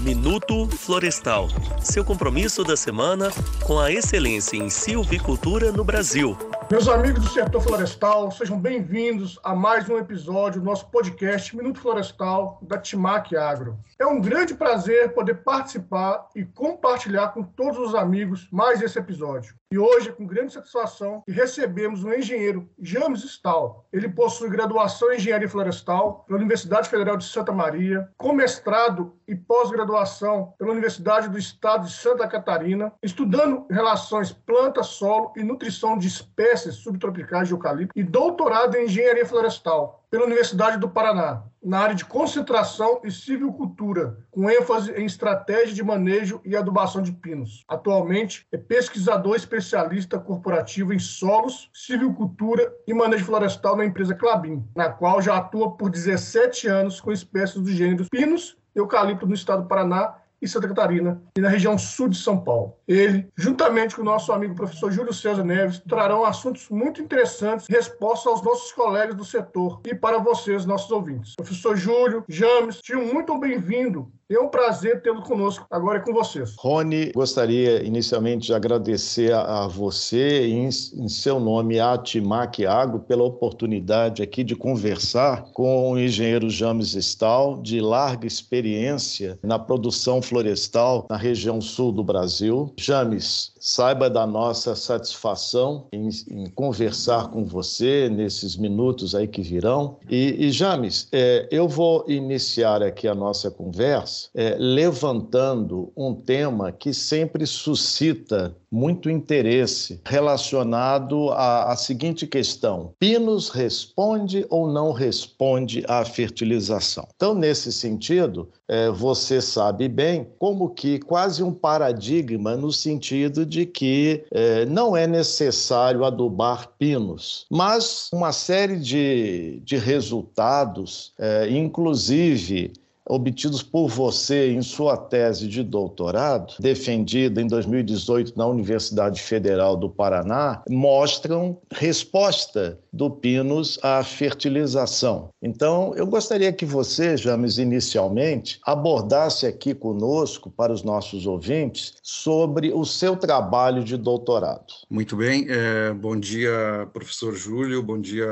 Minuto Florestal. Seu compromisso da semana com a excelência em silvicultura no Brasil. Meus amigos do setor florestal, sejam bem-vindos a mais um episódio do nosso podcast Minuto Florestal da Timac Agro. É um grande prazer poder participar e compartilhar com todos os amigos mais esse episódio. E hoje, com grande satisfação, recebemos o engenheiro James Stahl. Ele possui graduação em Engenharia Florestal pela Universidade Federal de Santa Maria, com mestrado e pós-graduação pela Universidade do Estado de Santa Catarina, estudando relações planta-solo e nutrição de espécies subtropicais de eucalipto, e doutorado em Engenharia Florestal pela Universidade do Paraná, na área de concentração e silvicultura, com ênfase em estratégia de manejo e adubação de pinos. Atualmente é pesquisador especialista corporativo em solos, silvicultura e manejo florestal na empresa Clabin, na qual já atua por 17 anos com espécies do gênero pinos eucalipto no estado do Paraná e Santa Catarina e na região sul de São Paulo. Ele, juntamente com o nosso amigo professor Júlio César Neves, trarão assuntos muito interessantes respostas aos nossos colegas do setor e para vocês, nossos ouvintes. Professor Júlio, James, sejam muito bem-vindo é um prazer tê-lo conosco. Agora é com vocês. Rony, gostaria inicialmente de agradecer a, você, em, em seu nome, a Timac Agro, pela oportunidade aqui de conversar com o engenheiro James Stahl, de larga experiência na produção florestal na região sul do Brasil. James, saiba da nossa satisfação em, em conversar com você nesses minutos aí que virão. E, e James, é, eu vou iniciar aqui a nossa conversa é, levantando um tema que sempre suscita muito interesse relacionado à, à, seguinte questão: Pinos responde ou não responde à fertilização? Então, nesse sentido, é, você sabe bem como que quase um paradigma no sentido de que é, não é necessário adubar pinos, mas uma série de, de resultados, é, inclusive obtidos por você em sua tese de doutorado, defendida em 2018 na Universidade Federal do Paraná, mostram resposta do Pinus à fertilização. Então, eu gostaria que você, James, inicialmente, abordasse aqui conosco, para os nossos ouvintes, sobre o seu trabalho de doutorado. Muito bem. É, bom dia, professor Júlio. Bom dia,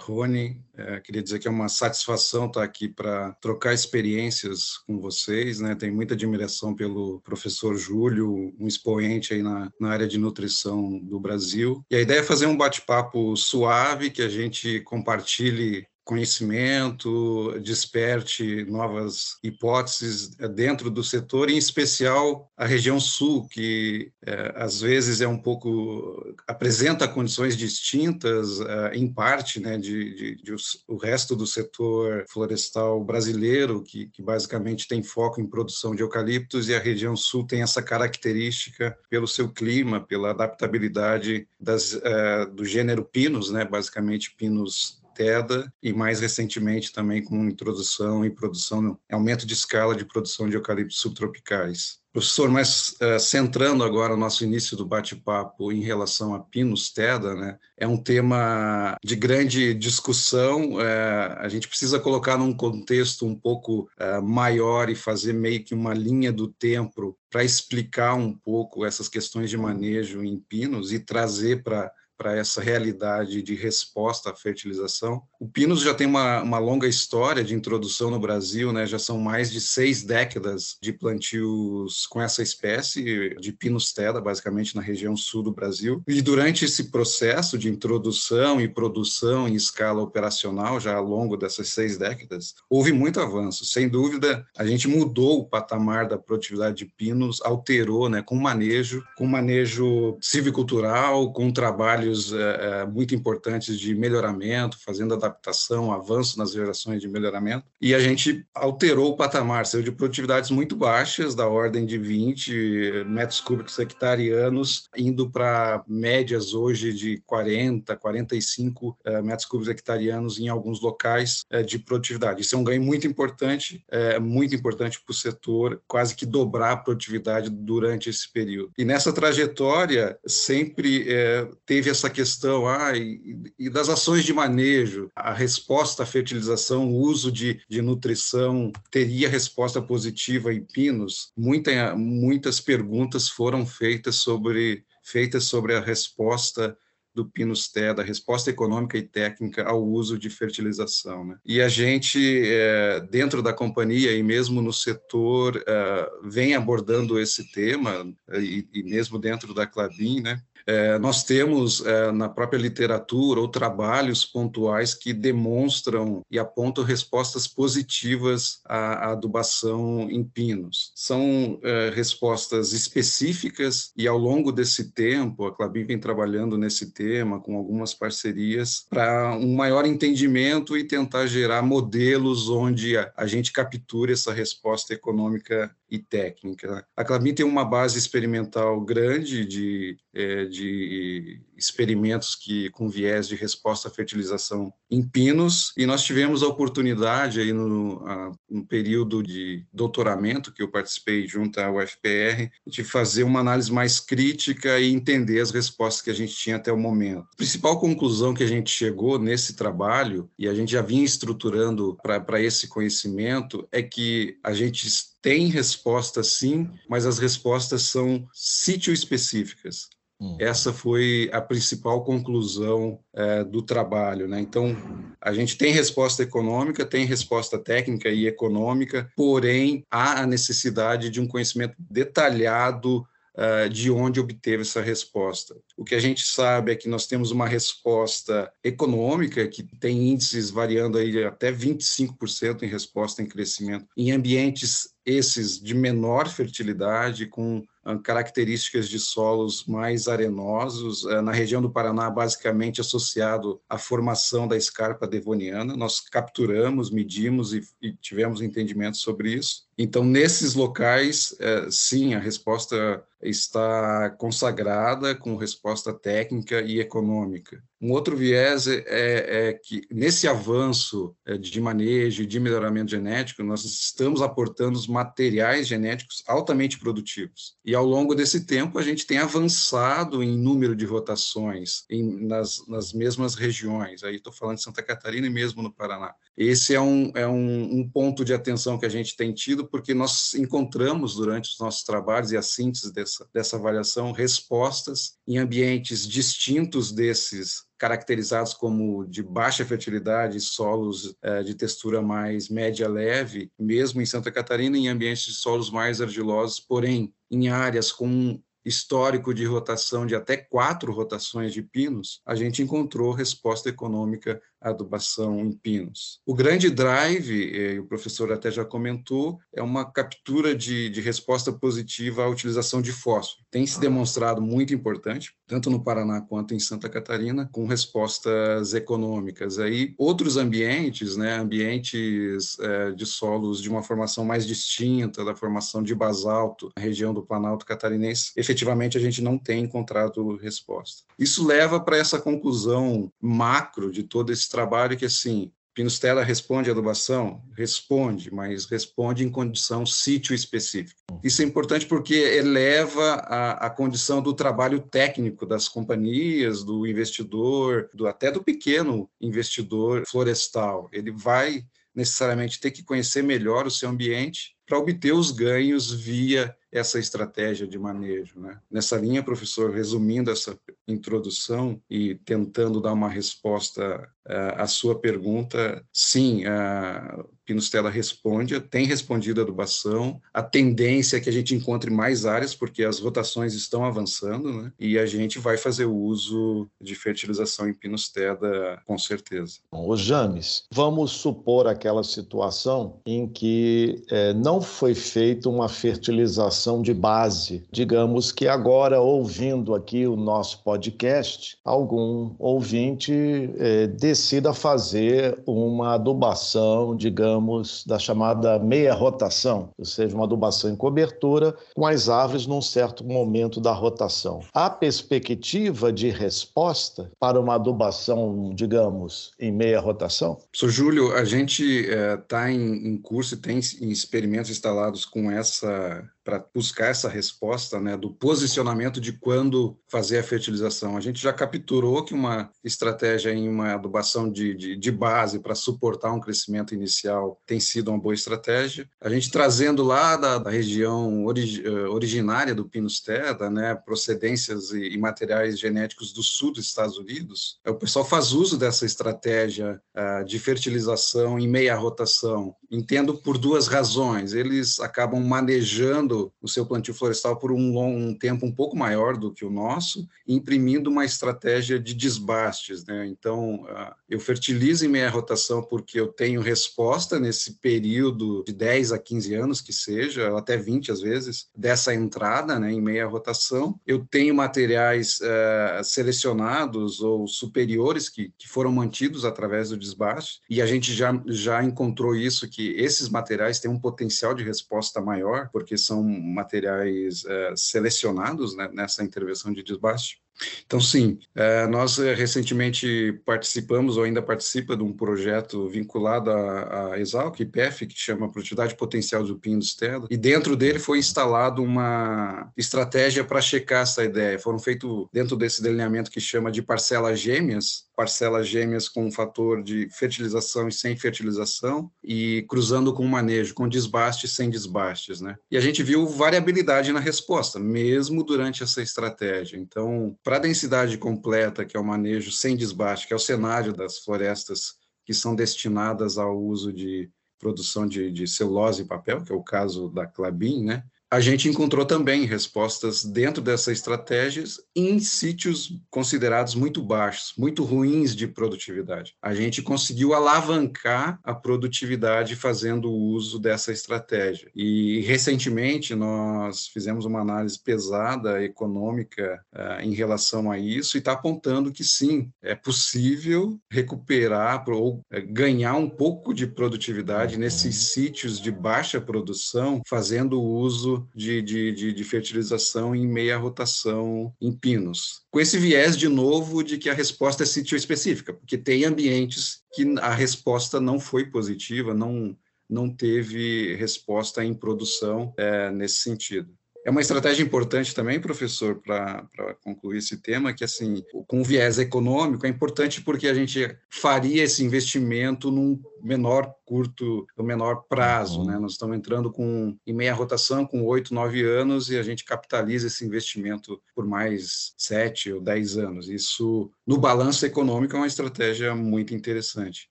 Rony. É, queria dizer que é uma satisfação estar aqui para trocar experiências com vocês, né? Tenho muita admiração pelo professor Júlio, um expoente aí na, na área de nutrição do Brasil. E a ideia é fazer um bate-papo suave, que a gente compartilhe conhecimento, desperte novas hipóteses dentro do setor, em especial a região sul, que é, às vezes é um pouco apresenta condições distintas, é, em parte, né, de, de, de os, o resto do setor florestal brasileiro, que, que basicamente tem foco em produção de eucaliptos, e a região sul tem essa característica pelo seu clima, pela adaptabilidade das, é, do gênero pinos, né, basicamente pinos TEDA e mais recentemente também com introdução e produção, aumento de escala de produção de eucaliptos subtropicais. Professor, mas uh, centrando agora o nosso início do bate-papo em relação a Pinus Teda, né, é um tema de grande discussão. Uh, a gente precisa colocar num contexto um pouco uh, maior e fazer meio que uma linha do tempo para explicar um pouco essas questões de manejo em pinos e trazer para para essa realidade de resposta à fertilização. O Pinus já tem uma, uma longa história de introdução no Brasil, né? já são mais de seis décadas de plantios com essa espécie de Pinus teda, basicamente na região sul do Brasil. E durante esse processo de introdução e produção em escala operacional, já ao longo dessas seis décadas, houve muito avanço. Sem dúvida, a gente mudou o patamar da produtividade de pinos, alterou né, com manejo, com manejo civicultural, com trabalho é, muito importantes de melhoramento, fazendo adaptação, avanço nas gerações de melhoramento, e a gente alterou o patamar, saiu de produtividades muito baixas, da ordem de 20 metros cúbicos hectarianos, indo para médias hoje de 40, 45 é, metros cúbicos hectarianos em alguns locais é, de produtividade. Isso é um ganho muito importante, é, muito importante para o setor, quase que dobrar a produtividade durante esse período. E nessa trajetória sempre é, teve a essa questão ah, e, e, das ações de manejo, a resposta à fertilização, o uso de, de nutrição teria resposta positiva em pinos? Muita, muitas perguntas foram feitas sobre, feitas sobre a resposta do Pinus Teda, resposta econômica e técnica ao uso de fertilização. Né? E a gente, é, dentro da companhia e mesmo no setor, é, vem abordando esse tema, e, e mesmo dentro da Clabin, né? É, nós temos é, na própria literatura ou trabalhos pontuais que demonstram e apontam respostas positivas à, à adubação em pinos. São é, respostas específicas e ao longo desse tempo, a Clabin vem trabalhando nesse tema com algumas parcerias para um maior entendimento e tentar gerar modelos onde a, a gente capture essa resposta econômica e técnica. A Clabin tem uma base experimental grande de, é, de experimentos que com viés de resposta à fertilização em pinos e nós tivemos a oportunidade aí no, a, no período de doutoramento que eu participei junto à UFPR de fazer uma análise mais crítica e entender as respostas que a gente tinha até o momento. A principal conclusão que a gente chegou nesse trabalho e a gente já vinha estruturando para esse conhecimento é que a gente tem respostas sim, mas as respostas são sítio específicas. Hum. Essa foi a principal conclusão é, do trabalho. Né? Então, a gente tem resposta econômica, tem resposta técnica e econômica, porém, há a necessidade de um conhecimento detalhado uh, de onde obteve essa resposta. O que a gente sabe é que nós temos uma resposta econômica que tem índices variando aí até 25% em resposta em crescimento em ambientes esses de menor fertilidade, com ah, características de solos mais arenosos, ah, na região do Paraná, basicamente associado à formação da escarpa devoniana. Nós capturamos, medimos e, e tivemos entendimento sobre isso. Então, nesses locais, eh, sim, a resposta está consagrada com resposta técnica e econômica. Um outro viés é, é, que, nesse avanço é, de manejo e de melhoramento genético, nós estamos aportando os materiais genéticos altamente produtivos. E, ao longo desse tempo, a gente tem avançado em número de rotações em, nas, nas mesmas regiões. Aí estou falando de Santa Catarina e mesmo no Paraná. Esse é, um, é um, um ponto de atenção que a gente tem tido, porque nós encontramos, durante os nossos trabalhos e a síntese dessa, dessa avaliação, respostas em ambientes distintos desses caracterizados como de baixa fertilidade, solos é, de textura mais média leve, mesmo em Santa Catarina, em ambientes de solos mais argilosos, porém em áreas com histórico de rotação de até quatro rotações de pinos, a gente encontrou resposta econômica adubação em pinos. O grande drive, eh, o professor até já comentou, é uma captura de, de resposta positiva à utilização de fósforo. Tem se demonstrado muito importante, tanto no Paraná quanto em Santa Catarina, com respostas econômicas. Aí outros ambientes, né, ambientes é, de solos de uma formação mais distinta da formação de basalto na região do Planalto Catarinense, efetivamente a gente não tem encontrado resposta. Isso leva para essa conclusão macro de todo esse trabalho que, assim, Pinustela responde à adubação? Responde, mas responde em condição sítio específica. Isso é importante porque eleva a, a condição do trabalho técnico das companhias, do investidor, do, até do pequeno investidor florestal. Ele vai necessariamente ter que conhecer melhor o seu ambiente para obter os ganhos via essa estratégia de manejo. Né? Nessa linha, professor, resumindo essa introdução e tentando dar uma resposta uh, à sua pergunta, sim, a Pinustela responde, tem respondido a adubação, a tendência é que a gente encontre mais áreas, porque as rotações estão avançando, né? e a gente vai fazer o uso de fertilização em Pinustela com certeza. Ô James, vamos supor aquela situação em que é, não foi feita uma fertilização de base. Digamos que agora, ouvindo aqui o nosso podcast, algum ouvinte eh, decida fazer uma adubação, digamos, da chamada meia rotação, ou seja, uma adubação em cobertura com as árvores num certo momento da rotação. Há perspectiva de resposta para uma adubação, digamos, em meia rotação? Sr. Júlio, a gente está eh, em, em curso e tem experimentos instalados com essa para buscar essa resposta né, do posicionamento de quando fazer a fertilização. A gente já capturou que uma estratégia em uma adubação de, de, de base para suportar um crescimento inicial tem sido uma boa estratégia. A gente trazendo lá da, da região orig, eh, originária do Pinus terra, né, procedências e, e, materiais genéticos do sul dos Estados Unidos, o pessoal faz uso dessa estratégia uh, de fertilização em meia rotação. Entendo por duas razões. Eles acabam manejando o seu plantio florestal por um, long, um tempo um pouco maior do que o nosso, imprimindo uma estratégia de desbastes. Né? Então, uh, eu fertilizo em meia rotação porque eu tenho resposta nesse período de 10 a 15 anos, que seja, até 20 às vezes, dessa entrada né, em meia rotação. Eu tenho materiais uh, selecionados ou superiores que, que foram mantidos através do desbaste, e a gente já, já encontrou isso, que esses materiais têm um potencial de resposta maior, porque são materiais uh, selecionados né, nessa intervenção de desbaste. Então, sim, é, nós é, recentemente participamos, ou ainda participa, de um projeto vinculado à, à Exalc, IPF, que chama Produtividade Potencial do Pinho dos Terra, e dentro dele foi instalado uma estratégia para checar essa ideia. Foram feitos, dentro desse delineamento que chama de parcelas gêmeas, parcelas gêmeas com um fator de fertilização e sem fertilização, e cruzando com manejo, com desbaste e sem desbastes. Né? E a gente viu variabilidade na resposta, mesmo durante essa estratégia. Então, para a densidade completa, que é o manejo sem desbaste, que é o cenário das florestas que são destinadas ao uso de produção de, de celulose e papel, que é o caso da Clabin, né? A gente encontrou também respostas dentro dessas estratégias em sítios considerados muito baixos, muito ruins de produtividade. A gente conseguiu alavancar a produtividade fazendo uso dessa estratégia. E recentemente nós fizemos uma análise pesada econômica uh, em relação a isso e está apontando que sim, é possível recuperar ou uh, ganhar um pouco de produtividade nesses sítios de baixa produção fazendo uso de, de, de, de fertilização em meia rotação em pinos. Com esse viés, de novo, de que a resposta é sítio específica, porque tem ambientes que a resposta não foi positiva, não, não teve resposta em produção é, nesse sentido. É uma estratégia importante também, professor, para concluir esse tema, que assim, com viés econômico, é importante porque a gente faria esse investimento num menor curto, no menor prazo, né? Nós estamos entrando com em meia rotação com oito, nove anos e a gente capitaliza esse investimento por mais sete ou dez anos. Isso, no balanço econômico, é uma estratégia muito interessante.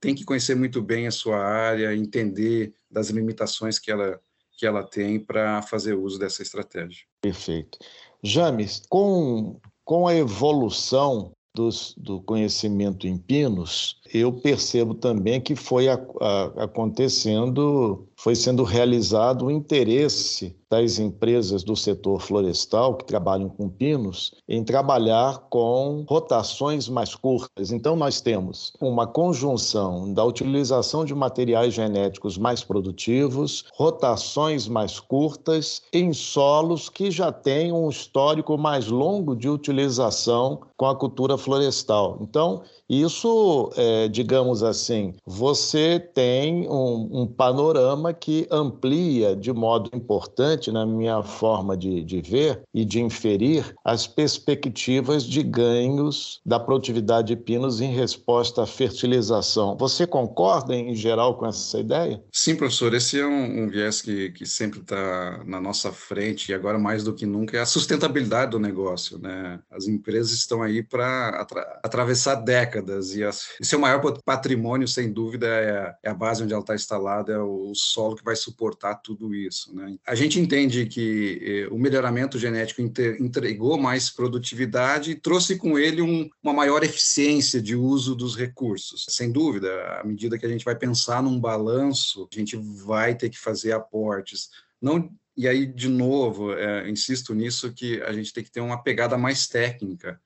Tem que conhecer muito bem a sua área, entender das limitações que ela que ela tem para fazer uso dessa estratégia. Perfeito. James, com, com a evolução dos, do conhecimento em pinos, eu percebo também que foi a, a, acontecendo, foi sendo realizado o interesse das empresas do setor florestal que trabalham com pinos em trabalhar com rotações mais curtas. Então, nós temos uma conjunção da utilização de materiais genéticos mais produtivos, rotações mais curtas em solos que já têm um histórico mais longo de utilização com a cultura florestal. Então, isso, é, digamos assim, você tem um, um, panorama que amplia de modo importante, na minha forma de, de ver e de inferir, as perspectivas de ganhos da produtividade de pinos em resposta à fertilização. Você concorda, em geral, com essa ideia? Sim, professor. Esse é um, um viés que, que sempre está na nossa frente e agora mais do que nunca é a sustentabilidade do negócio. Né? As empresas estão aí para atra atravessar décadas décadas e, as, seu maior patrimônio, sem dúvida, é, é a base onde ela está instalada, é o solo que vai suportar tudo isso. Né? A gente entende que eh, o melhoramento genético inter, entregou mais produtividade e trouxe com ele um, uma maior eficiência de uso dos recursos. Sem dúvida, à medida que a gente vai pensar num balanço, a gente vai ter que fazer aportes não e aí, de novo, é, insisto nisso, que a gente tem que ter uma pegada mais técnica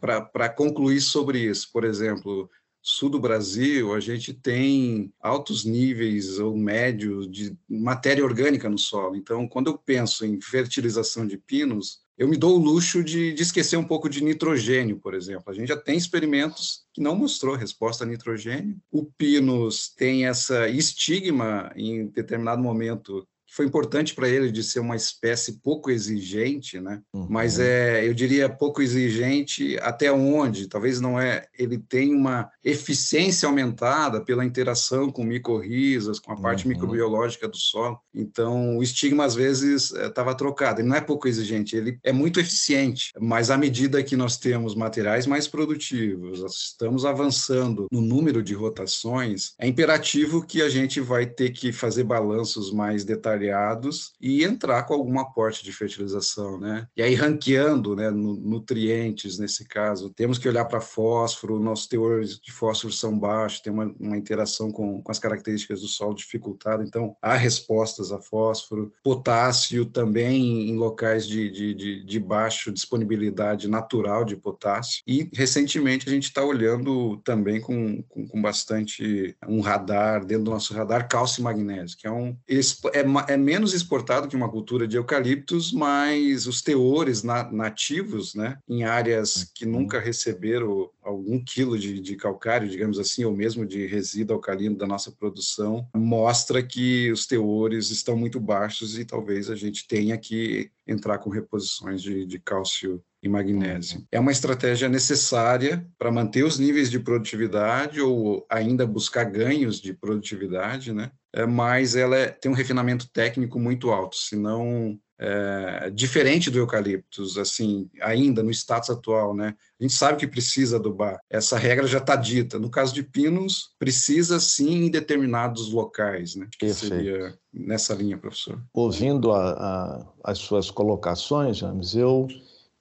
para concluir sobre isso. Por exemplo, sul do Brasil, a gente tem altos níveis ou médios de matéria orgânica no solo. Então, quando eu penso em fertilização de pinos, eu me dou o luxo de, de, esquecer um pouco de nitrogênio, por exemplo. A gente já tem experimentos que não mostrou resposta a nitrogênio. O pinus tem essa estigma em determinado momento foi importante para ele de ser uma espécie pouco exigente, né? Uhum. Mas é, eu diria pouco exigente até onde? Talvez não é. Ele tem uma eficiência aumentada pela interação com micorrizas, com a parte uhum. microbiológica do solo. Então, o estigma às vezes estava é, trocado. Ele não é pouco exigente, ele é muito eficiente. Mas à medida que nós temos materiais mais produtivos, estamos avançando no número de rotações, é imperativo que a gente vai ter que fazer balanços mais detalhados e entrar com algum aporte de fertilização, né? E aí ranqueando, né, nutrientes nesse caso, temos que olhar para fósforo, nossos teores de fósforo são baixos, tem uma, uma interação com, com as características do solo dificultada, então há respostas a fósforo, potássio também em locais de, de, de, de baixa disponibilidade natural de potássio e recentemente a gente está olhando também com, com, com bastante um radar dentro do nosso radar cálcio e magnésio, que é um é, é menos exportado que uma cultura de eucaliptos, mas os teores na, nativos, né, em áreas que uhum. nunca receberam algum quilo de, de calcário, digamos assim, ou mesmo de resíduo alcalino da nossa produção, mostra que os teores estão muito baixos e talvez a gente tenha que entrar com reposições de, de cálcio e magnésio. Uhum. É uma estratégia necessária para manter os níveis de produtividade ou ainda buscar ganhos de produtividade, né? É, mas ela é, tem um refinamento técnico muito alto, senão é, diferente do eucaliptus, assim, ainda no status atual, né? A gente sabe que precisa adubar. Essa regra já está dita. No caso de pinos, precisa sim em determinados locais, né? Que seria nessa linha, professor. Ouvindo a, a, as suas colocações, James, eu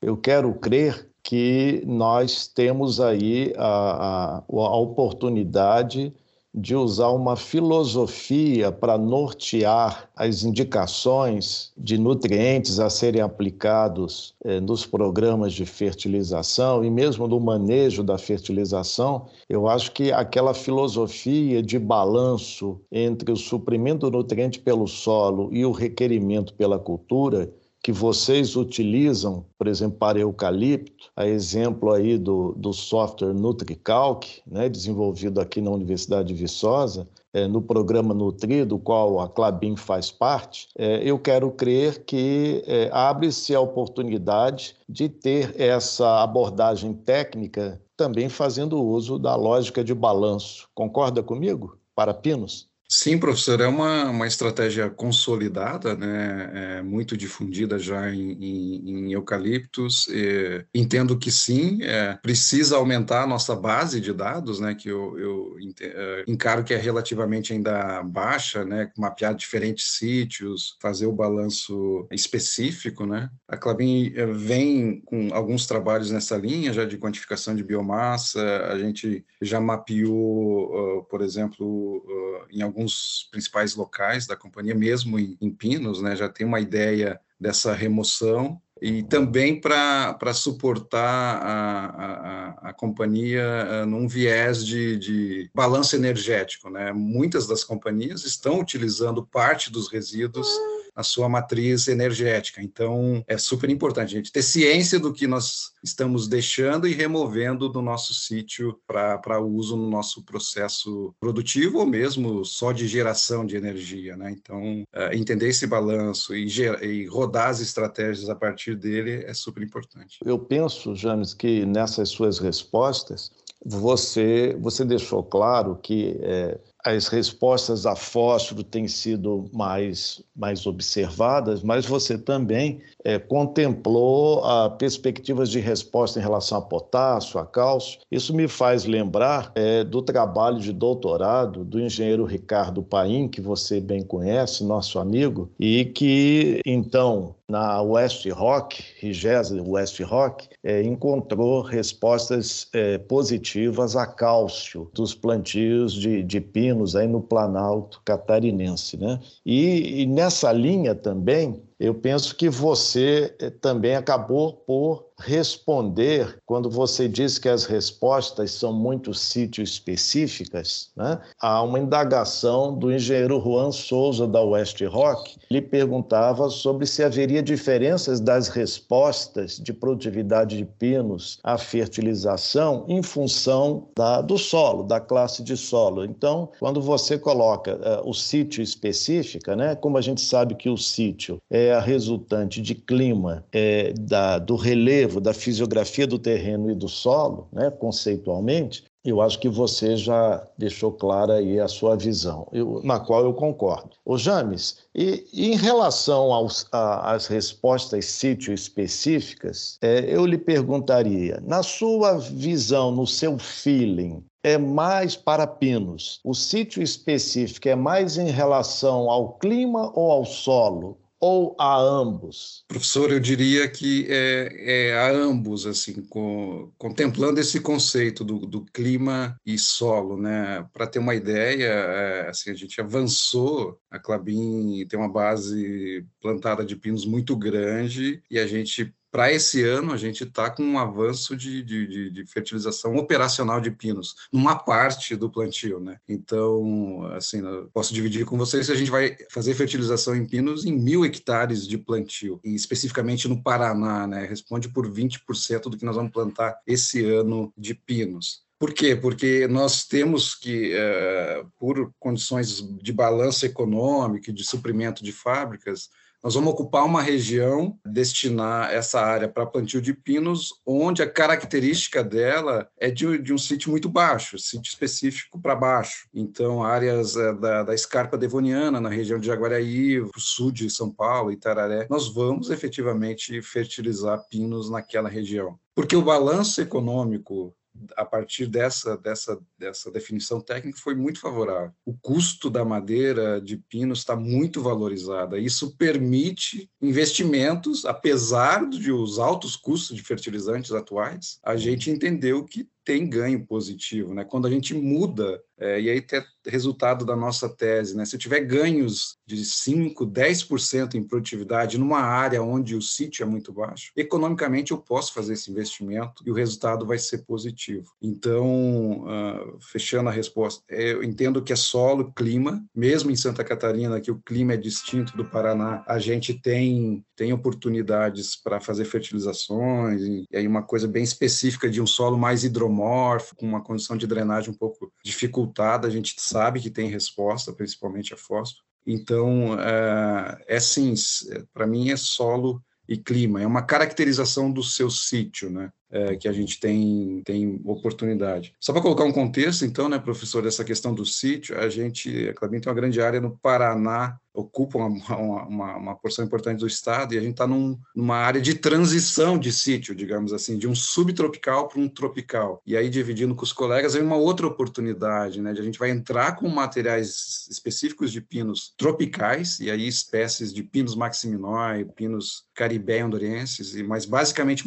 eu quero crer que nós temos aí a, a, a oportunidade de usar uma filosofia para nortear as indicações de nutrientes a serem aplicados eh, nos programas de fertilização e mesmo no manejo da fertilização, eu acho que aquela filosofia de balanço entre o suprimento do nutriente pelo solo e o requerimento pela cultura que vocês utilizam, por exemplo, para eucalipto, a exemplo aí do, do software NutriCalc, né, desenvolvido aqui na Universidade de Viçosa, é, no programa Nutri, do qual a Clabin faz parte, é, eu quero crer que é, abre-se a oportunidade de ter essa abordagem técnica também fazendo uso da lógica de balanço. Concorda comigo? Para pinos? Sim, professor, é uma, uma estratégia consolidada, né? É muito difundida já em, em, em eucaliptos. E entendo que sim, é, precisa aumentar a nossa base de dados, né? Que eu, eu é, encaro que é relativamente ainda baixa, né? Mapear diferentes sítios, fazer o balanço específico, né? A Clabin é, vem com alguns trabalhos nessa linha já de quantificação de biomassa. A gente já mapeou, uh, por exemplo, uh, em alguns alguns principais locais da companhia, mesmo em, em Pinos, né, já tem uma ideia dessa remoção e também para suportar a, a, a companhia uh, num viés de, de balanço energético. Né? Muitas das companhias estão utilizando parte dos resíduos a sua matriz energética. Então, é super importante a gente ter ciência do que nós estamos deixando e removendo do nosso sítio para uso no nosso processo produtivo ou mesmo só de geração de energia. Né? Então, é, entender esse balanço e, e rodar as estratégias a partir dele é super importante. Eu penso, James, que nessas suas respostas, você, você deixou claro que é, as respostas a fósforo têm sido mais, mais observadas, mas você também é, contemplou a perspectivas de resposta em relação a potássio, a cálcio. Isso me faz lembrar é, do trabalho de doutorado do engenheiro Ricardo Paim, que você bem conhece, nosso amigo, e que então na West Rock, Rigesa West Rock, é, encontrou respostas é, positivas a cálcio dos plantios de, de pinos aí no Planalto catarinense. Né? E, e nessa linha também, Eu penso que você eh, também acabou por responder quando você diz que as respostas são muito sítio específicas. Né? Há uma indagação do engenheiro Juan Souza da West Rock. Ele perguntava sobre se haveria diferenças das respostas de produtividade de pinos à fertilização em função da, do solo, da classe de solo. Então, quando você coloca uh, o sítio específica, né? como a gente sabe que o sítio é a resultante de clima, é, da, do relevo da fisiografia do terreno e do solo, né, conceitualmente, eu acho que você já deixou clara aí a sua visão, eu, na qual eu concordo. Ô James, e, e em relação aos, a, às respostas sítio específicas, é, eu lhe perguntaria, na sua visão, no seu feeling, é mais para pinos? O sítio específico é mais em relação ao clima ou ao solo? Ou a ambos? Professor, eu diria que é, é a ambos, assim, com, contemplando esse conceito do, do, clima e solo, né? Para ter uma ideia, é, assim, a gente avançou, a Clabin tem uma base plantada de pinos muito grande e a gente para esse ano, a gente está com um avanço de, de, de, fertilização operacional de pinos, numa parte do plantio, né? Então, assim, posso dividir com vocês que a gente vai fazer fertilização em pinos em mil hectares de plantio, e especificamente no Paraná, né? Responde por 20% do que nós vamos plantar esse ano de pinos. Por quê? Porque nós temos que, uh, por condições de balanço econômico e de suprimento de fábricas, nós vamos ocupar uma região, destinar essa área para plantio de pinos, onde a característica dela é de, de um sítio muito baixo, sítio específico para baixo. Então, áreas é, da, da escarpa devoniana, na região de Jaguaraí, sul de São Paulo, Itararé, nós vamos efetivamente fertilizar pinos naquela região. Porque o balanço econômico a partir dessa, dessa, dessa definição técnica, foi muito favorável. O custo da madeira de pino está muito valorizada. Isso permite investimentos, apesar dos altos custos de fertilizantes atuais, a gente entendeu que tem ganho positivo, né? Quando a gente muda, é, e aí tem resultado da nossa tese, né? Se eu tiver ganhos de 5, 10% em produtividade numa área onde o sítio é muito baixo, economicamente eu posso fazer esse investimento e o resultado vai ser positivo. Então, uh, fechando a resposta, eu entendo que é solo, clima, mesmo em Santa Catarina, que o clima é distinto do Paraná, a gente tem, tem oportunidades para fazer fertilizações, e aí uma coisa bem específica de um solo mais hidromórfico, hidromorfo, com uma condição de drenagem um pouco dificultada, a gente sabe que tem resposta, principalmente a fósforo. Então, é, é sim, para mim é solo e clima, é uma caracterização do seu sítio, né? É, que a gente tem, tem oportunidade. Só para colocar um contexto, então, né, professor, dessa questão do sítio, a gente, a Clabin tem uma grande área no Paraná ocupa uma, uma, uma, porção importante do estado e a gente está num, numa área de transição de sítio, digamos assim, de um subtropical para um tropical. E aí, dividindo com os colegas, aí uma outra oportunidade, né? De a gente vai entrar com materiais específicos de pinos tropicais, e aí espécies de pinos maximinói, pinos caribé hondurenses, mas basicamente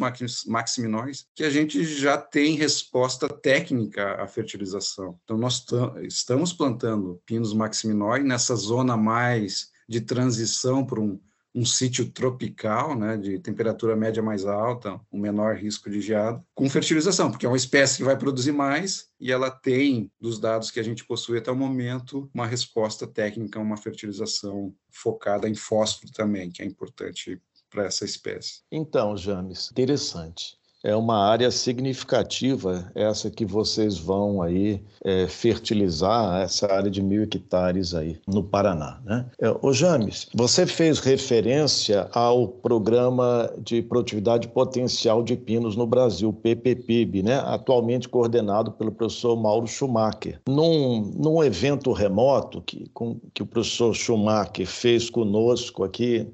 maximinóis, que a gente já tem resposta técnica à fertilização. Então, nós estamos plantando pinos maximinói nessa zona mais de transição para um, um sítio tropical, né, de temperatura média mais alta, um menor risco de geada, com fertilização, porque é uma espécie que vai produzir mais e ela tem, dos dados que a gente possui até o momento, uma resposta técnica, uma fertilização focada em fósforo também, que é importante para essa espécie. Então, James, interessante é uma área significativa, essa que vocês vão aí é, fertilizar, essa área de mil hectares aí no Paraná. Né? É, ô James, você fez referência ao Programa de Produtividade Potencial de Pinos no Brasil, PPPIB, né? atualmente coordenado pelo professor Mauro Schumacher. Num, num evento remoto que, com, que o professor Schumacher fez conosco aqui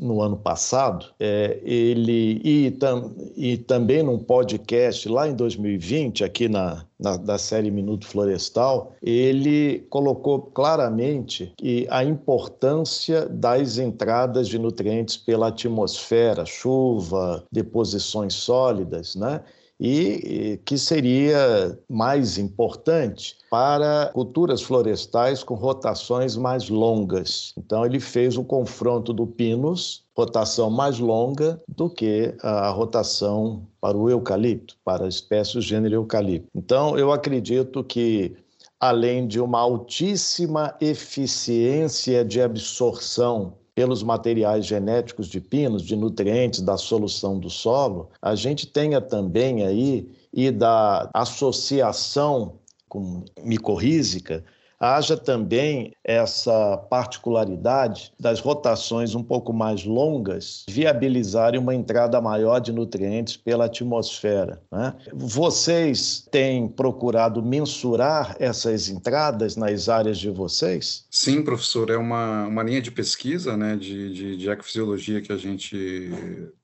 no ano passado, é, ele e, tam, e também num podcast lá em 2020, aqui na, na da série Minuto Florestal, ele colocou claramente que a importância das entradas de nutrientes pela atmosfera, chuva, deposições sólidas, né? E que seria mais importante para culturas florestais com rotações mais longas. Então, ele fez o confronto do pinus, rotação mais longa do que a rotação para o eucalipto, para a espécie gênero eucalipto. Então, eu acredito que além de uma altíssima eficiência de absorção pelos materiais genéticos de pinos, de nutrientes da solução do solo, a gente tenha também aí e da associação com micorrízica haja também essa particularidade das rotações um pouco mais longas viabilizarem uma entrada maior de nutrientes pela atmosfera. Né? Vocês têm procurado mensurar essas entradas nas áreas de vocês? Sim, professor, é uma, uma linha de pesquisa né, de, de, de ecofisiologia que a gente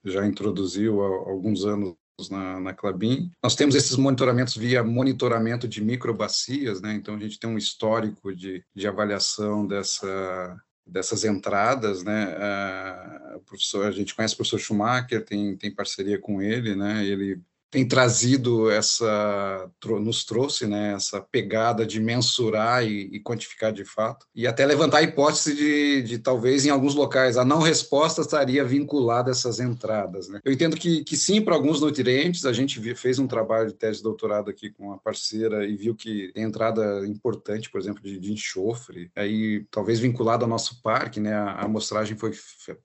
já introduziu há alguns anos na, na Clabin. Nós temos esses monitoramentos via monitoramento de microbacias, né? então a gente tem um histórico de, de avaliação dessa, dessas entradas, né? A, professor, a gente conhece o professor Schumacher, tem, tem parceria com ele, né? Ele tem trazido essa, nos trouxe né, essa pegada de mensurar e, e, quantificar de fato, e até levantar a hipótese de, de talvez em alguns locais a não resposta estaria vinculada a essas entradas. Né? Eu entendo que, que sim, para alguns nutrientes, a gente fez um trabalho de tese de doutorado aqui com uma parceira e viu que tem entrada importante, por exemplo, de, de enxofre, aí talvez vinculado ao nosso parque, né, a, a amostragem foi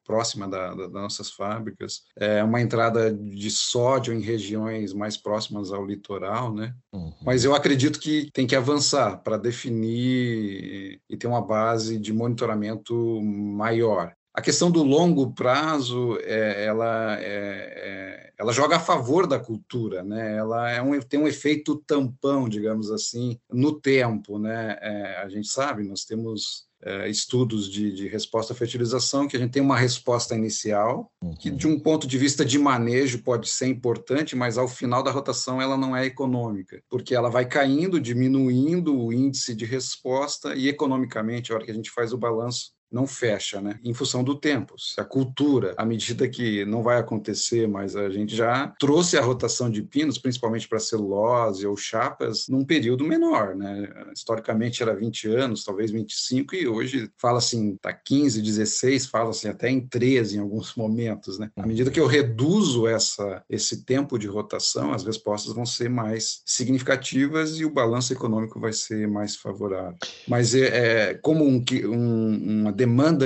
próxima da, da, das nossas fábricas, é uma entrada de sódio em regiões regiões mais próximas ao litoral, né? Uhum. Mas eu acredito que tem que avançar para definir e ter uma base de monitoramento maior. A questão do longo prazo, é, ela, é, é, ela joga a favor da cultura, né? Ela é um, tem um efeito tampão, digamos assim, no tempo, né? É, a gente sabe, nós temos estudos de, de, resposta à fertilização, que a gente tem uma resposta inicial, que de um ponto de vista de manejo pode ser importante, mas ao final da rotação ela não é econômica, porque ela vai caindo, diminuindo o índice de resposta e economicamente, a hora que a gente faz o balanço, não fecha, né? Em função do tempo. Se a cultura, à medida que não vai acontecer, mas a gente já trouxe a rotação de pinos, principalmente para celulose ou chapas, num período menor, né? Historicamente era 20 anos, talvez 25, e hoje fala assim, tá 15, 16, fala assim até em 13 em alguns momentos, né? À medida que eu reduzo essa, esse tempo de rotação, as respostas vão ser mais significativas e o balanço econômico vai ser mais favorável. Mas é, é como um, um, uma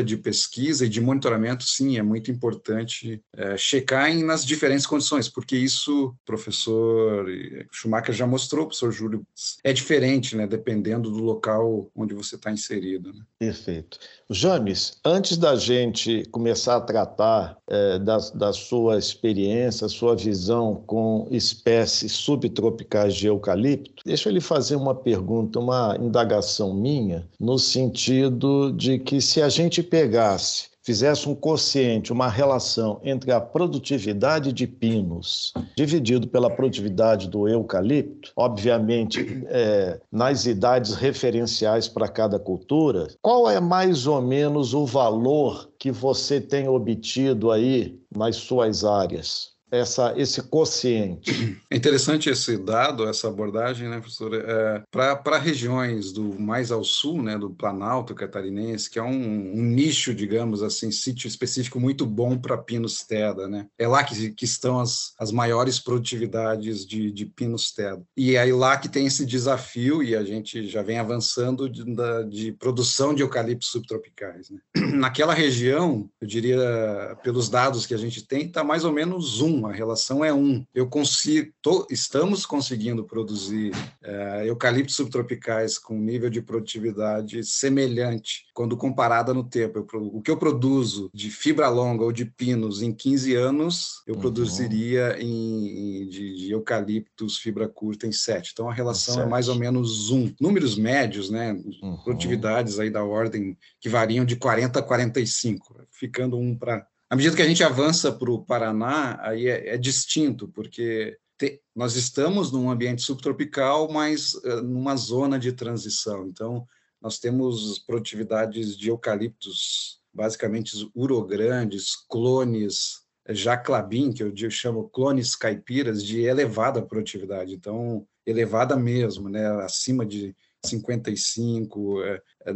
de pesquisa e de monitoramento, sim, é muito importante é, checar em, nas diferentes condições, porque isso, professor Schumacher já mostrou, professor Júlio, é diferente, né, dependendo do local onde você está inserido. Né? Perfeito. James, antes da gente começar a tratar é, da, da sua experiência, sua visão com espécies subtropicais de eucalipto, deixa eu lhe fazer uma pergunta, uma indagação minha, no sentido de que se a a gente pegasse, fizesse um quociente, uma relação entre a produtividade de pinos dividido pela produtividade do eucalipto, obviamente é, nas idades referenciais para cada cultura, qual é mais ou menos o valor que você tem obtido aí nas suas áreas? Essa, esse quociente. É interessante esse dado, essa abordagem, né, professor? É, Para regiões do mais ao sul, né, do Planalto catarinense, que é um, um nicho, digamos assim, sítio específico muito bom para pinos teda, né? É lá que, que estão as, as maiores produtividades de, de pinos teda. E é lá que tem esse desafio, e a gente já vem avançando de, de produção de eucaliptos subtropicais. Né? Naquela região, eu diria, pelos dados que a gente tem, está mais ou menos um a relação é um. Eu consigo, tô, estamos conseguindo produzir é, eucaliptos subtropicais com nível de produtividade semelhante quando comparada no tempo. Eu, o que eu produzo de fibra longa ou de pinos em 15 anos, eu uhum. produziria em, em de, de, eucaliptos fibra curta em 7. Então a relação é mais ou menos um. Números médios, né? Uhum. Produtividades aí da ordem que variam de 40 a 45, ficando um para à medida que a gente avança para o Paraná, aí é, é distinto, porque te, nós estamos num ambiente subtropical, mas uh, numa zona de transição. Então, nós temos produtividades de eucaliptos, basicamente urograndes, clones, jaclabim, que eu chamo clones caipiras, de elevada produtividade. Então, elevada mesmo, né? acima de 55. É,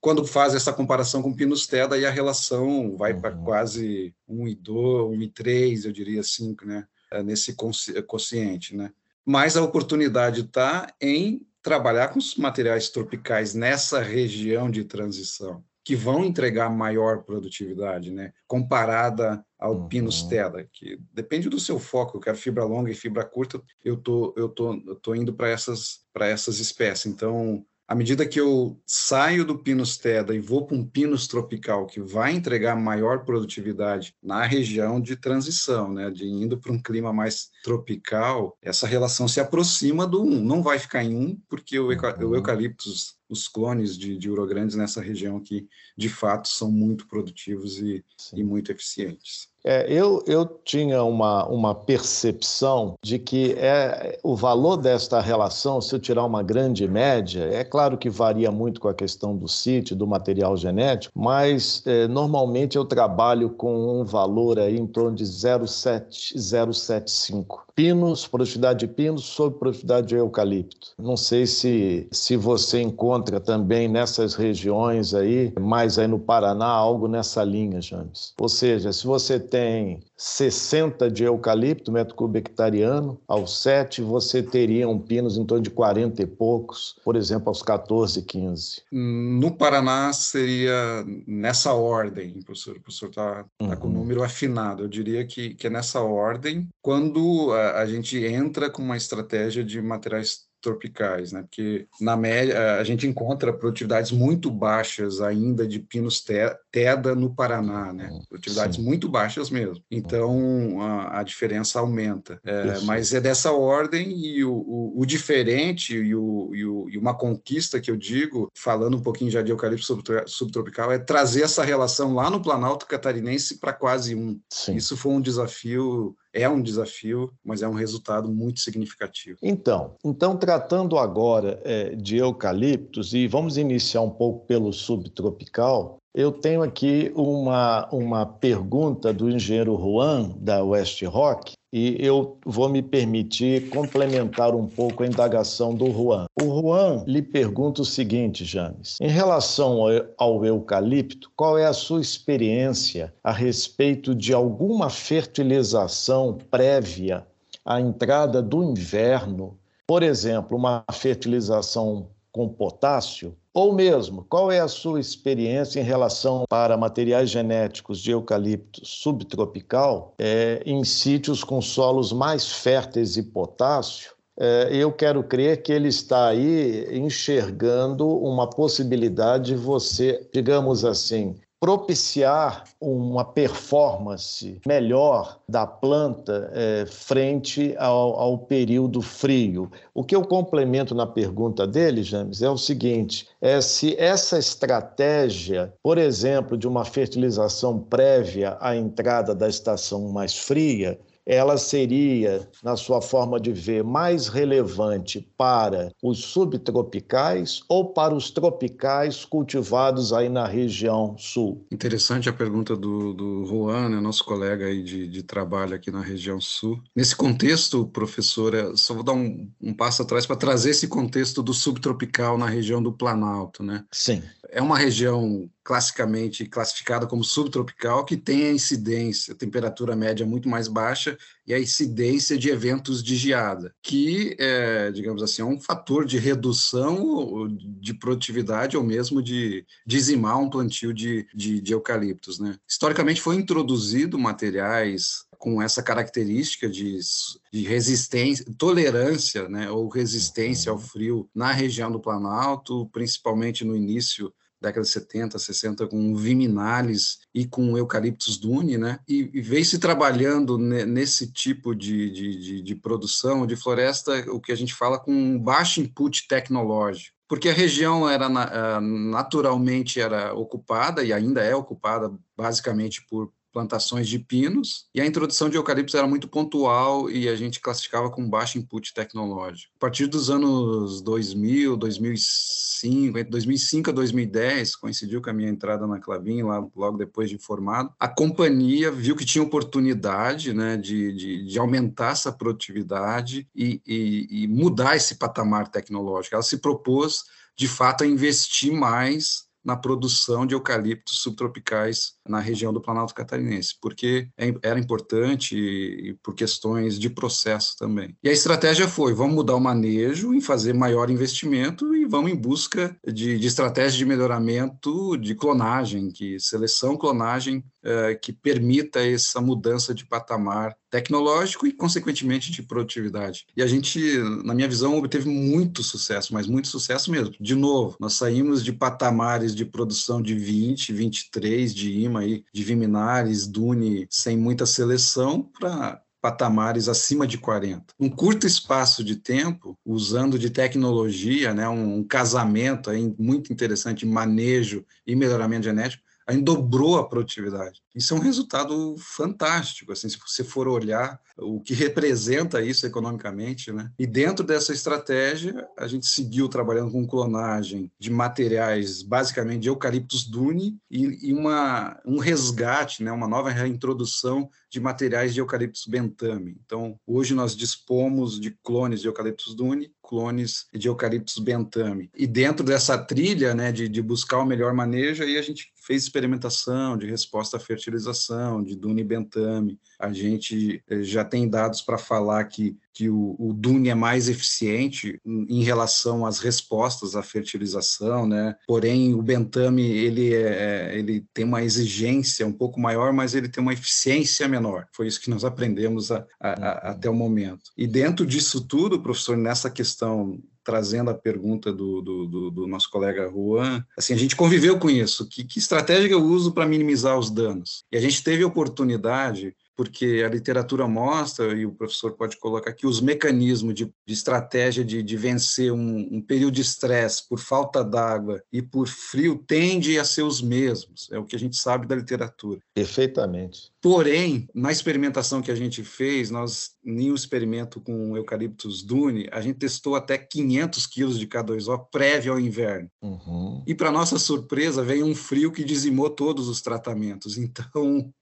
quando faz essa comparação com Pinus Teda, aí a relação vai uhum. para quase 1,2, 1,3, eu diria 5, né? É, nesse consciente. Né? Mas a oportunidade está em trabalhar com os materiais tropicais nessa região de transição que vão entregar maior produtividade, né? Comparada ao uhum. Pinus Teda, que depende do seu foco. Eu quero fibra longa e fibra curta. Eu tô eu tô eu tô indo para essas para essas espécies. Então, à medida que eu saio do Pinus Teda e vou para um Pinus tropical, que vai entregar maior produtividade na região de transição, né, de indo para um clima mais tropical, essa relação se aproxima do 1. Não vai ficar em 1, porque o, uhum. eucaliptus os clones de, de urograndes nessa região que, de fato, são muito produtivos e, e muito eficientes. É, eu, eu tinha uma, uma percepção de que é, o valor desta relação, se eu tirar uma grande média, é claro que varia muito com a questão do sítio, do material genético, mas é, normalmente eu trabalho com um valor aí em torno de 0,7, 0,75 pinos, produtividade de pinos sobre produtividade de eucalipto. Não sei se, se você encontra também nessas regiões aí, mais aí no Paraná, algo nessa linha, James. Ou seja, se você tem 60 de eucalipto, metro cúbico hectareano, aos 7 você teria um pinos em torno de 40 e poucos, por exemplo, aos 14, 15. No Paraná seria nessa ordem, professor. O professor está tá uhum. com o uhum. número afinado. Eu diria que, que é nessa ordem. Quando a, a gente entra com uma estratégia de materiais tropicais, né? Porque na média a gente encontra produtividades muito baixas ainda de pinos teda no Paraná, né? Hum, produtividades Sim. muito baixas mesmo. Então a, a diferença aumenta. É, mas é dessa ordem e o, o, o diferente e, o, e, e, uma conquista que eu digo, falando um pouquinho já de eucalipto subtropical, é trazer essa relação lá no Planalto Catarinense para quase um. Sim. Isso foi um desafio é um desafio, mas é um resultado muito significativo. Então, então tratando agora é, de eucaliptos, e vamos iniciar um pouco pelo subtropical, eu tenho aqui uma, uma pergunta do engenheiro Juan, da West Rock, e eu vou me permitir complementar um pouco a indagação do Juan. O Juan lhe pergunta o seguinte, James: em relação ao eucalipto, qual é a sua experiência a respeito de alguma fertilização prévia à entrada do inverno? Por exemplo, uma fertilização com potássio? Ou mesmo, qual é a sua experiência em relação para materiais genéticos de eucalipto subtropical é, em sítios com solos mais férteis e potássio? É, eu quero crer que ele está aí enxergando uma possibilidade de você, digamos assim, propiciar uma performance melhor da planta é, frente ao, ao, período frio. O que eu complemento na pergunta dele, James, é o seguinte: é se essa estratégia, por exemplo, de uma fertilização prévia à entrada da estação mais fria, ela seria, na sua forma de ver, mais relevante para os subtropicais ou para os tropicais cultivados aí na região sul? Interessante a pergunta do, do Juan, né, nosso colega aí de, de trabalho aqui na região sul. Nesse contexto, professora, só vou dar um, um passo atrás para trazer esse contexto do subtropical na região do Planalto, né? Sim. É uma região classicamente classificada como subtropical, que tem a incidência, a temperatura média muito mais baixa e a incidência de eventos de geada, que, é, digamos assim, é um fator de redução de produtividade ou mesmo de dizimar um plantio de, de, de eucaliptos. Né? Historicamente foi introduzido materiais com essa característica de, de resistência, tolerância, né, ou resistência ao frio na região do Planalto, principalmente no início década de 70, 60, com viminales e com eucaliptus dune, né? E, e veio se trabalhando nesse tipo de, de, de, de produção de floresta, o que a gente fala com baixo input tecnológico porque a região era naturalmente era ocupada e ainda é ocupada basicamente por plantações de pinos, e a introdução de eucaliptos era muito pontual e a gente classificava com baixo input tecnológico. A partir dos anos 2000, 2005, entre 2005 a 2010, coincidiu com a minha entrada na Clavin, lá, logo depois de formado, a companhia viu que tinha oportunidade né, de, de, de aumentar essa produtividade e, e, e mudar esse patamar tecnológico. Ela se propôs, de fato, a investir mais na produção de eucaliptos subtropicais na região do Planalto Catarinense, porque é era importante por questões de processo também. E a estratégia foi: vamos mudar o manejo e fazer maior investimento e vamos em busca de, de estratégia de melhoramento de clonagem, que seleção, clonagem eh, que permita essa mudança de patamar tecnológico e, consequentemente, de produtividade. E a gente, na minha visão, obteve muito sucesso, mas muito sucesso mesmo. De novo, nós saímos de patamares de produção de 20, 23 de IMA, aí, de Viminares, Dune, sem muita seleção, para patamares acima de 40. Um curto espaço de tempo, usando de tecnologia, né, um, um casamento aí muito interessante, manejo e melhoramento genético, ainda dobrou a produtividade. Isso é um resultado fantástico, assim, se você for olhar o que representa isso economicamente, né? E dentro dessa estratégia, a gente seguiu trabalhando com clonagem de materiais, basicamente de eucaliptus dune e, e uma, um resgate, né? Uma nova reintrodução de materiais de eucaliptus bentame. Então, hoje nós dispomos de clones de eucaliptus dune, clones de eucaliptus bentame. E dentro dessa trilha, né, de, de buscar o melhor manejo, aí a gente fez experimentação de resposta à fertilização, de dune bentame. A gente eh, já tem dados para falar que, que o, o Dune é mais eficiente em relação às respostas à fertilização, né? Porém, o Bentame ele, é, é, ele tem uma exigência um pouco maior, mas ele tem uma eficiência menor. Foi isso que nós aprendemos a, a, a, uhum. até o momento. E dentro disso tudo, professor, nessa questão trazendo a pergunta do, do, do, do, nosso colega Juan, assim, a gente conviveu com isso. Que, que estratégia eu uso para minimizar os danos? E a gente teve a oportunidade porque a literatura mostra, e o professor pode colocar aqui, os mecanismos de, de estratégia de, de vencer um, um, período de estresse por falta d'água e por frio tende a ser os mesmos, é o que a gente sabe da literatura. Perfeitamente. Porém, na experimentação que a gente fez, nós, em um experimento com eucaliptus dune, a gente testou até 500 quilos de K2O prévio ao inverno. Uhum. E, para nossa surpresa, veio um frio que dizimou todos os tratamentos. Então,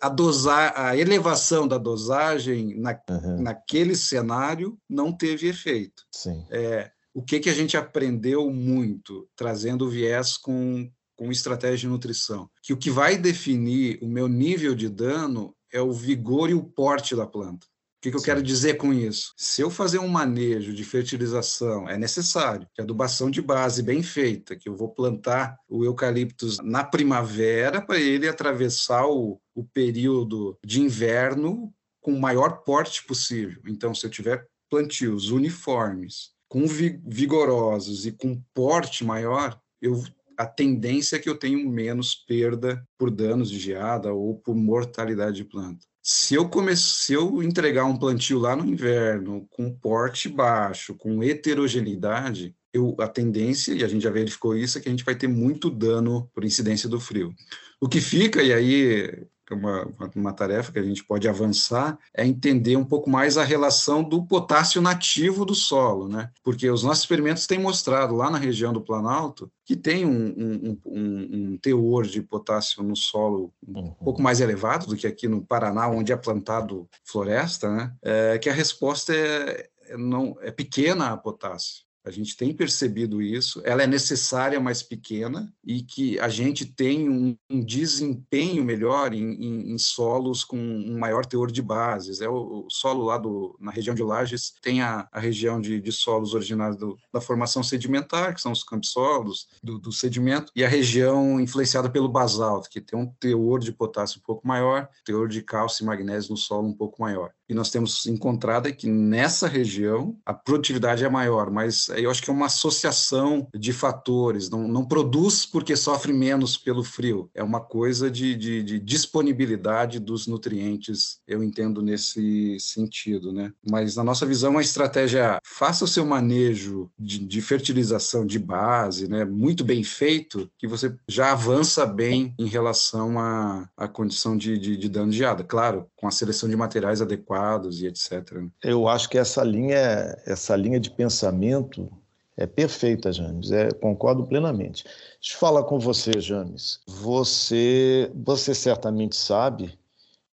a, dosar, a elevação da dosagem na, uhum. naquele cenário não teve efeito. Sim. É, o que, que a gente aprendeu muito, trazendo o viés com, com estratégia de nutrição? Que o que vai definir o meu nível de dano é o vigor e o porte da planta que, que eu quero dizer com isso? Se eu fazer um manejo de fertilização, é necessário que adubação de base bem feita, que eu vou plantar o eucaliptus na primavera para ele atravessar o, o período de inverno com o maior porte possível. Então, se eu tiver plantios uniformes, com vigorosos e com porte maior, eu a tendência é que eu tenho menos perda por danos de geada ou por mortalidade de planta se eu come... se eu entregar um plantio lá no inverno com porte baixo, com heterogeneidade, eu, a tendência, e a gente já verificou isso, é que a gente vai ter muito dano por incidência do frio. O que fica, e aí uma, uma tarefa que a gente pode avançar, é entender um pouco mais a relação do potássio nativo do solo, né? Porque os nossos experimentos têm mostrado lá na região do Planalto que tem um, um, um, um teor de potássio no solo um uhum. pouco mais elevado do que aqui no Paraná, onde é plantado floresta, né? É, que a resposta é, é não, é pequena a potássio. A gente tem percebido isso. Ela é necessária, mas pequena, e que a gente tem um, um desempenho melhor em, em, em, solos com um maior teor de bases. É o, o solo lá do, na região de Lages tem a, a região de, de solos originários do, da formação sedimentar, que são os campsolos do, do sedimento, e a região influenciada pelo basalto, que tem um teor de potássio um pouco maior, teor de cálcio e magnésio no solo um pouco maior. E nós temos encontrado que nessa região a produtividade é maior, mas eu acho que é uma associação de fatores, não, não produz porque sofre menos pelo frio, é uma coisa de, de, de disponibilidade dos nutrientes, eu entendo nesse sentido, né? Mas na nossa visão, a estratégia é faça o seu manejo de, de fertilização de base, né? Muito bem feito, que você já avança bem em relação à, à condição de, de, de dano de geada. Claro, com a seleção de materiais adequados e etc. Né? Eu acho que essa linha, essa linha de pensamento é perfeita, James. É, concordo plenamente. Deixa eu falar com você, James. Você, você certamente sabe,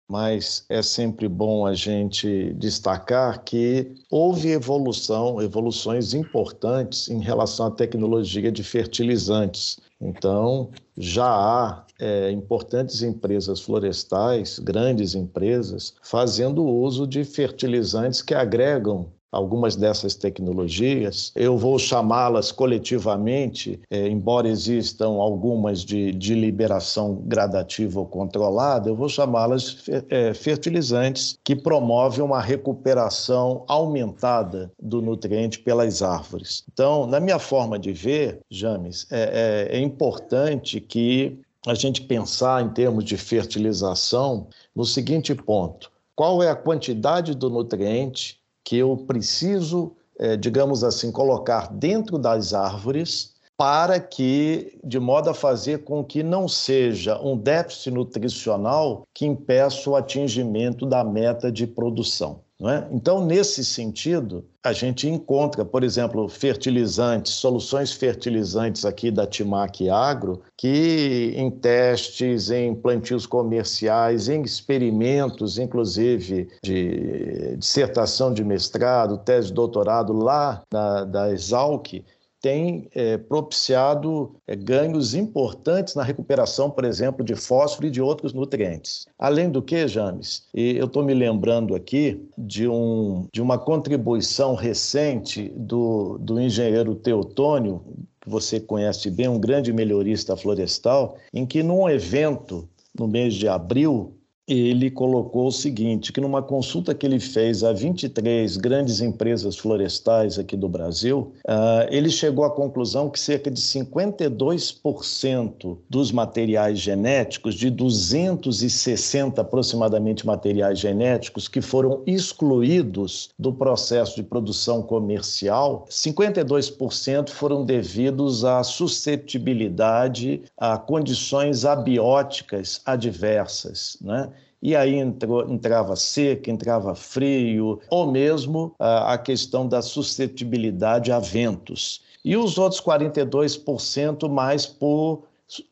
mas é sempre bom a gente destacar que houve evolução, evoluções importantes em relação à tecnologia de fertilizantes. Então, já há é, importantes empresas florestais, grandes empresas, fazendo uso de fertilizantes que agregam algumas dessas tecnologias. Eu vou chamá-las coletivamente, é, embora existam algumas de, de, liberação gradativa ou controlada, eu vou chamá-las é, fertilizantes que promovem uma recuperação aumentada do nutriente pelas árvores. Então, na minha forma de ver, James, é, é, é importante que a gente pensar em termos de fertilização no seguinte ponto: qual é a quantidade do nutriente que eu preciso, é, digamos assim, colocar dentro das árvores para que, de modo a fazer com que não seja um déficit nutricional que impeça o atingimento da meta de produção. É? Então, nesse sentido, a gente encontra, por exemplo, fertilizantes, soluções fertilizantes aqui da Timac Agro, que em testes, em plantios comerciais, em experimentos, inclusive de dissertação de mestrado, tese de doutorado lá na, da Exalc, tem é, propiciado é, ganhos importantes na recuperação, por exemplo, de fósforo e de outros nutrientes. Além do que, James, e eu estou me lembrando aqui de, um, de uma contribuição recente do, do engenheiro Teotônio, que você conhece bem, um grande melhorista florestal, em que num evento no mês de abril, ele colocou o seguinte, que numa consulta que ele fez a 23 grandes empresas florestais aqui do Brasil, uh, ele chegou à conclusão que cerca de 52% dos materiais genéticos, de 260 aproximadamente materiais genéticos que foram excluídos do processo de produção comercial, 52% foram devidos à susceptibilidade a condições abióticas adversas, né? E aí entrou, entrava seca, entrava frio, ou mesmo a, a questão da suscetibilidade a ventos. E os outros 42% mais por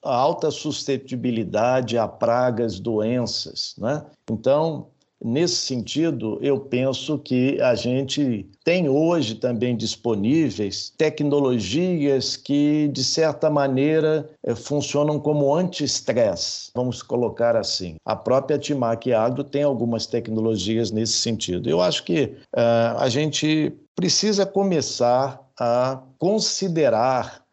alta suscetibilidade a pragas, doenças. Né? Então, Nesse sentido, eu penso que a gente tem hoje também disponíveis tecnologias que, de certa maneira, eh, funcionam como anti-estresse, vamos colocar assim. A própria Timac Agro tem algumas tecnologias nesse sentido. Eu acho que uh, a gente precisa começar a considerar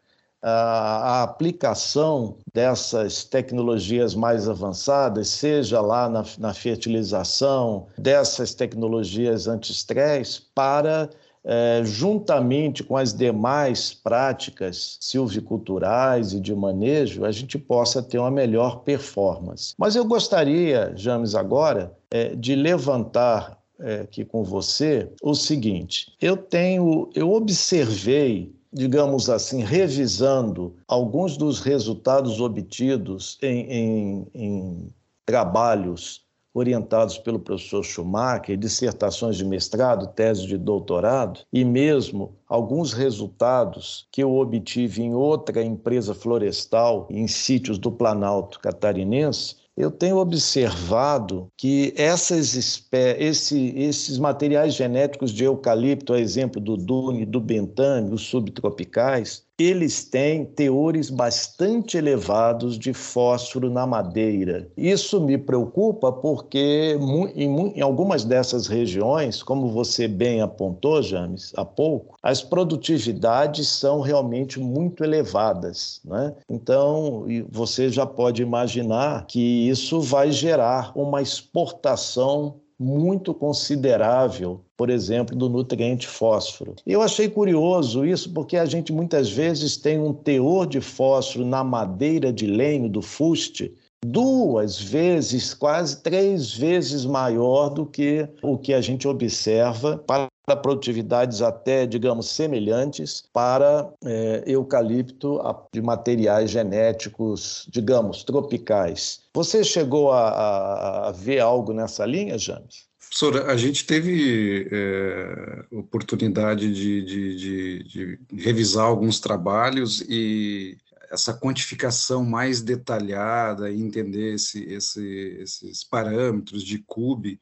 a aplicação dessas tecnologias mais avançadas, seja lá na, na fertilização, dessas tecnologias anti-estresse, para, é, juntamente com as demais práticas silviculturais e de manejo, a gente possa ter uma melhor performance. Mas eu gostaria, James, agora, é, de levantar é, aqui com você o seguinte: eu tenho, eu observei digamos assim, revisando alguns dos resultados obtidos em, em, em trabalhos orientados pelo professor Schumacher, dissertações de mestrado, tese de doutorado, e mesmo alguns resultados que eu obtive em outra empresa florestal, em sítios do Planalto catarinense, eu tenho observado que essas esse, esses materiais genéticos de eucalipto, a exemplo do dune, do bentame, os subtropicais, eles têm teores bastante elevados de fósforo na madeira. Isso me preocupa porque em, algumas dessas regiões, como você bem apontou, James, há pouco, as produtividades são realmente muito elevadas. Né? Então, você já pode imaginar que isso vai gerar uma exportação muito considerável, por exemplo, do nutriente fósforo. Eu achei curioso isso porque a gente muitas vezes tem um teor de fósforo na madeira de lenho do fuste duas vezes, quase três vezes maior do que o que a gente observa para produtividades até, digamos, semelhantes para é, eucalipto de materiais genéticos, digamos, tropicais. Você chegou a, a ver algo nessa linha, James? Professor, a gente teve é, oportunidade de, de, de, de, revisar alguns trabalhos e essa quantificação mais detalhada e entender esse, esse, esses parâmetros de CUB,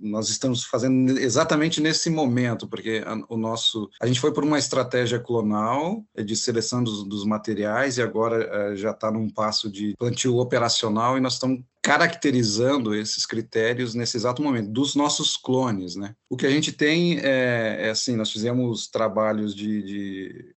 nós estamos fazendo exatamente nesse momento, porque a, o nosso, a gente foi por uma estratégia clonal de seleção dos, dos materiais e agora é, já está num passo de plantio operacional e nós estamos caracterizando esses critérios nesse exato momento, dos nossos clones, né? O que a gente tem é, é assim, nós fizemos trabalhos de, de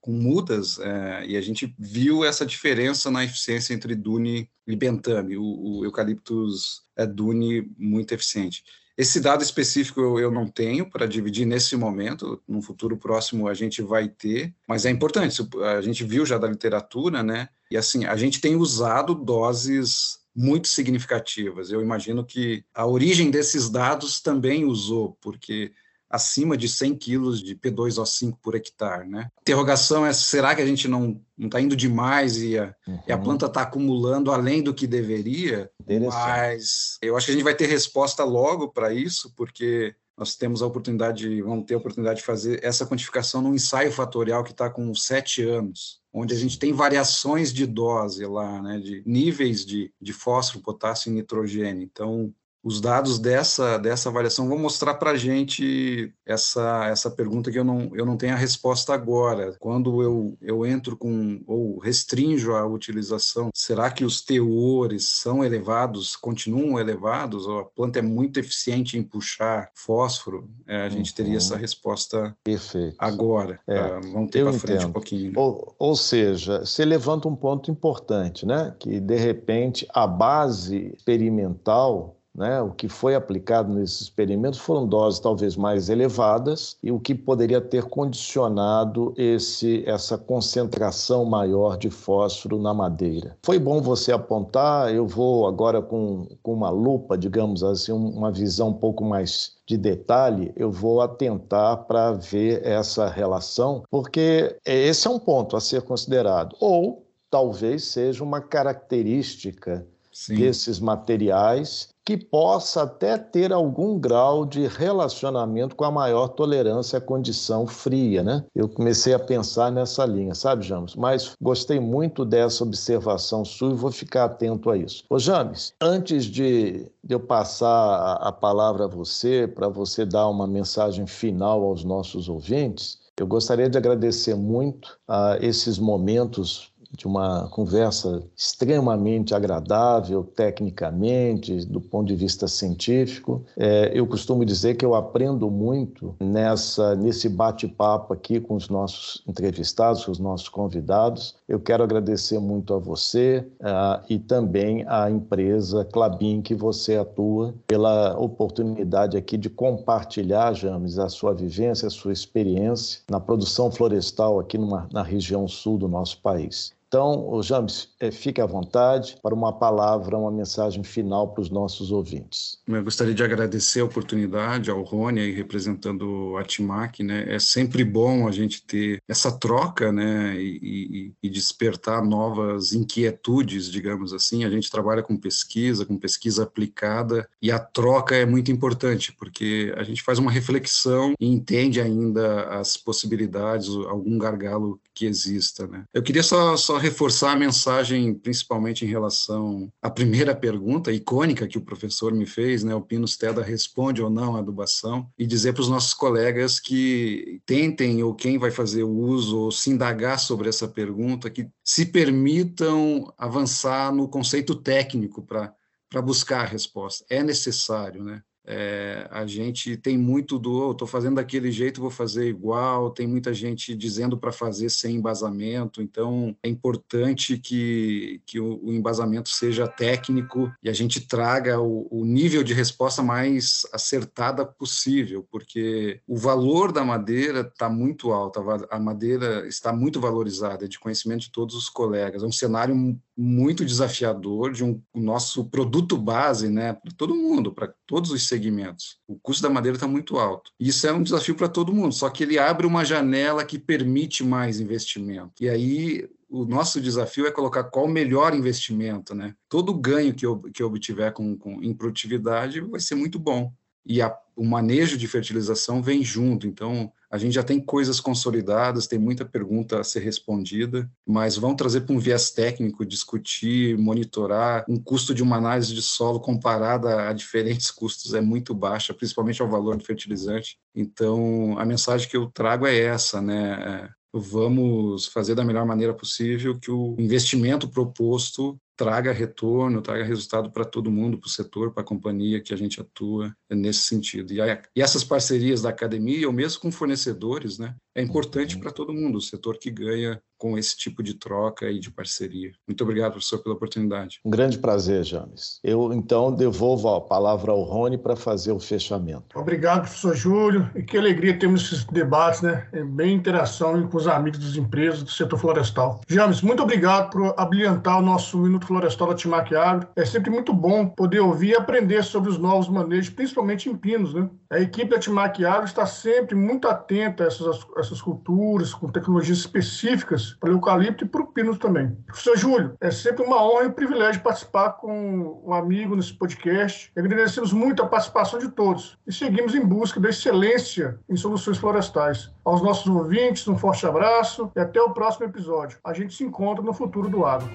com mudas é, e a gente viu essa diferença na eficiência entre Dune e Bentame, o, o Eucalyptus é Dune muito eficiente. Esse dado específico eu, eu não tenho para dividir nesse momento, no futuro próximo a gente vai ter, mas é importante, a gente viu já da literatura, né? E assim, a gente tem usado doses muito significativas. Eu imagino que a origem desses dados também usou, porque acima de 100 quilos de P2O5 por hectare, né? A interrogação é, será que a gente não está indo demais e a, uhum. e a planta está acumulando além do que deveria? Mas eu acho que a gente vai ter resposta logo para isso, porque nós temos a oportunidade, vamos ter a oportunidade de fazer essa quantificação num ensaio fatorial que está com sete anos, onde a gente tem variações de dose lá, né, de níveis de, de fósforo, potássio e nitrogênio. Então, os dados dessa, dessa avaliação vão mostrar para a gente essa, essa pergunta que eu não, eu não tenho a resposta agora. Quando eu, eu entro com, ou restringo a utilização, será que os teores são elevados, continuam elevados, ou a planta é muito eficiente em puxar fósforo? É, a gente teria essa uhum. resposta Perfeito. agora. É, uh, vamos ter para frente um pouquinho. Ou, ou seja, você levanta um ponto importante, né? que de repente a base experimental né? O que foi aplicado nesses experimentos foram doses talvez mais elevadas e o que poderia ter condicionado esse, essa concentração maior de fósforo na madeira. Foi bom você apontar, eu vou agora com, com uma lupa, digamos assim, uma visão um pouco mais de detalhe, eu vou atentar para ver essa relação, porque esse é um ponto a ser considerado. Ou talvez seja uma característica Sim. desses materiais que possa até ter algum grau de relacionamento com a maior tolerância à condição fria, né? Eu comecei a pensar nessa linha, sabe, James? Mas gostei muito dessa observação sua e vou ficar atento a isso. Ô, James, antes de, eu passar a palavra a você, para você dar uma mensagem final aos nossos ouvintes, eu gostaria de agradecer muito a esses momentos de uma conversa extremamente agradável, tecnicamente, do ponto de vista científico. É, eu costumo dizer que eu aprendo muito nessa nesse bate-papo aqui com os nossos entrevistados, com os nossos convidados. Eu quero agradecer muito a você uh, e também à empresa Clabin que você atua pela oportunidade aqui de compartilhar, James, a sua vivência, a sua experiência na produção florestal aqui numa, na região sul do nosso país. Então, James, é, fique à vontade para uma palavra, uma mensagem final para os nossos ouvintes. Eu gostaria de agradecer a oportunidade ao Rony, aí, representando a Timac. Né? É sempre bom a gente ter essa troca né? E, e, e, despertar novas inquietudes, digamos assim. A gente trabalha com pesquisa, com pesquisa aplicada, e a troca é muito importante, porque a gente faz uma reflexão e entende ainda as possibilidades, algum gargalo que exista. Né? Eu queria só, só reforçar a mensagem, principalmente em relação à primeira pergunta icônica que o professor me fez, né? O Pinus Teda responde ou não à adubação, e dizer para os nossos colegas que tentem, ou quem vai fazer o uso, ou se indagar sobre essa pergunta, que se permitam avançar no conceito técnico para buscar a resposta. É necessário, né? É, a gente tem muito do, estou fazendo daquele jeito, vou fazer igual. Tem muita gente dizendo para fazer sem embasamento. Então, é importante que, que o, o embasamento seja técnico e a gente traga o, o nível de resposta mais acertada possível, porque o valor da madeira está muito alto. A madeira está muito valorizada, é de conhecimento de todos os colegas. É um cenário muito desafiador de um nosso produto base, né, para todo mundo, para todos os segmentos. O custo da madeira está muito alto. Isso é um desafio para todo mundo, só que ele abre uma janela que permite mais investimento. E aí o nosso desafio é colocar qual o melhor investimento, né? Todo ganho que eu, que eu obtiver com, com, em produtividade vai ser muito bom. E a, o manejo de fertilização vem junto. Então, a gente já tem coisas consolidadas, tem muita pergunta a ser respondida, mas vamos trazer para um viés técnico, discutir, monitorar. Um custo de uma análise de solo comparada a diferentes custos é muito baixa, principalmente ao valor do fertilizante. Então, a mensagem que eu trago é essa, né? É, vamos fazer da melhor maneira possível que o investimento proposto traga retorno, traga resultado para todo mundo, para o setor, para a companhia que a gente atua nesse sentido. E, a, e, essas parcerias da academia, ou mesmo com fornecedores, né, é importante uhum. para todo mundo, o setor que ganha com esse tipo de troca e de parceria. Muito obrigado, professor, pela oportunidade. Um grande prazer, James. Eu, então, devolvo a palavra ao Rony para fazer o fechamento. Obrigado, professor Júlio. E que alegria termos esses debates, né? É bem interação com os amigos das empresas do setor florestal. James, muito obrigado por abrilhantar o nosso Minuto Florestal Timac Agro. É sempre muito bom poder ouvir e aprender sobre os novos manejos, principalmente em pinos, né? A equipe da Timac Agro está sempre muito atenta a essas, essas culturas, com tecnologias específicas para o eucalipto e para o pino também. Professor Júlio, é sempre uma honra e um privilégio participar com um amigo nesse podcast. Agradecemos muito a participação de todos e seguimos em busca da excelência em soluções florestais. Aos nossos ouvintes, um forte abraço e até o próximo episódio. A gente se encontra no futuro do agro.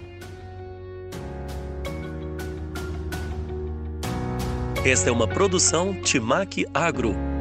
Esta é uma produção Timac Agro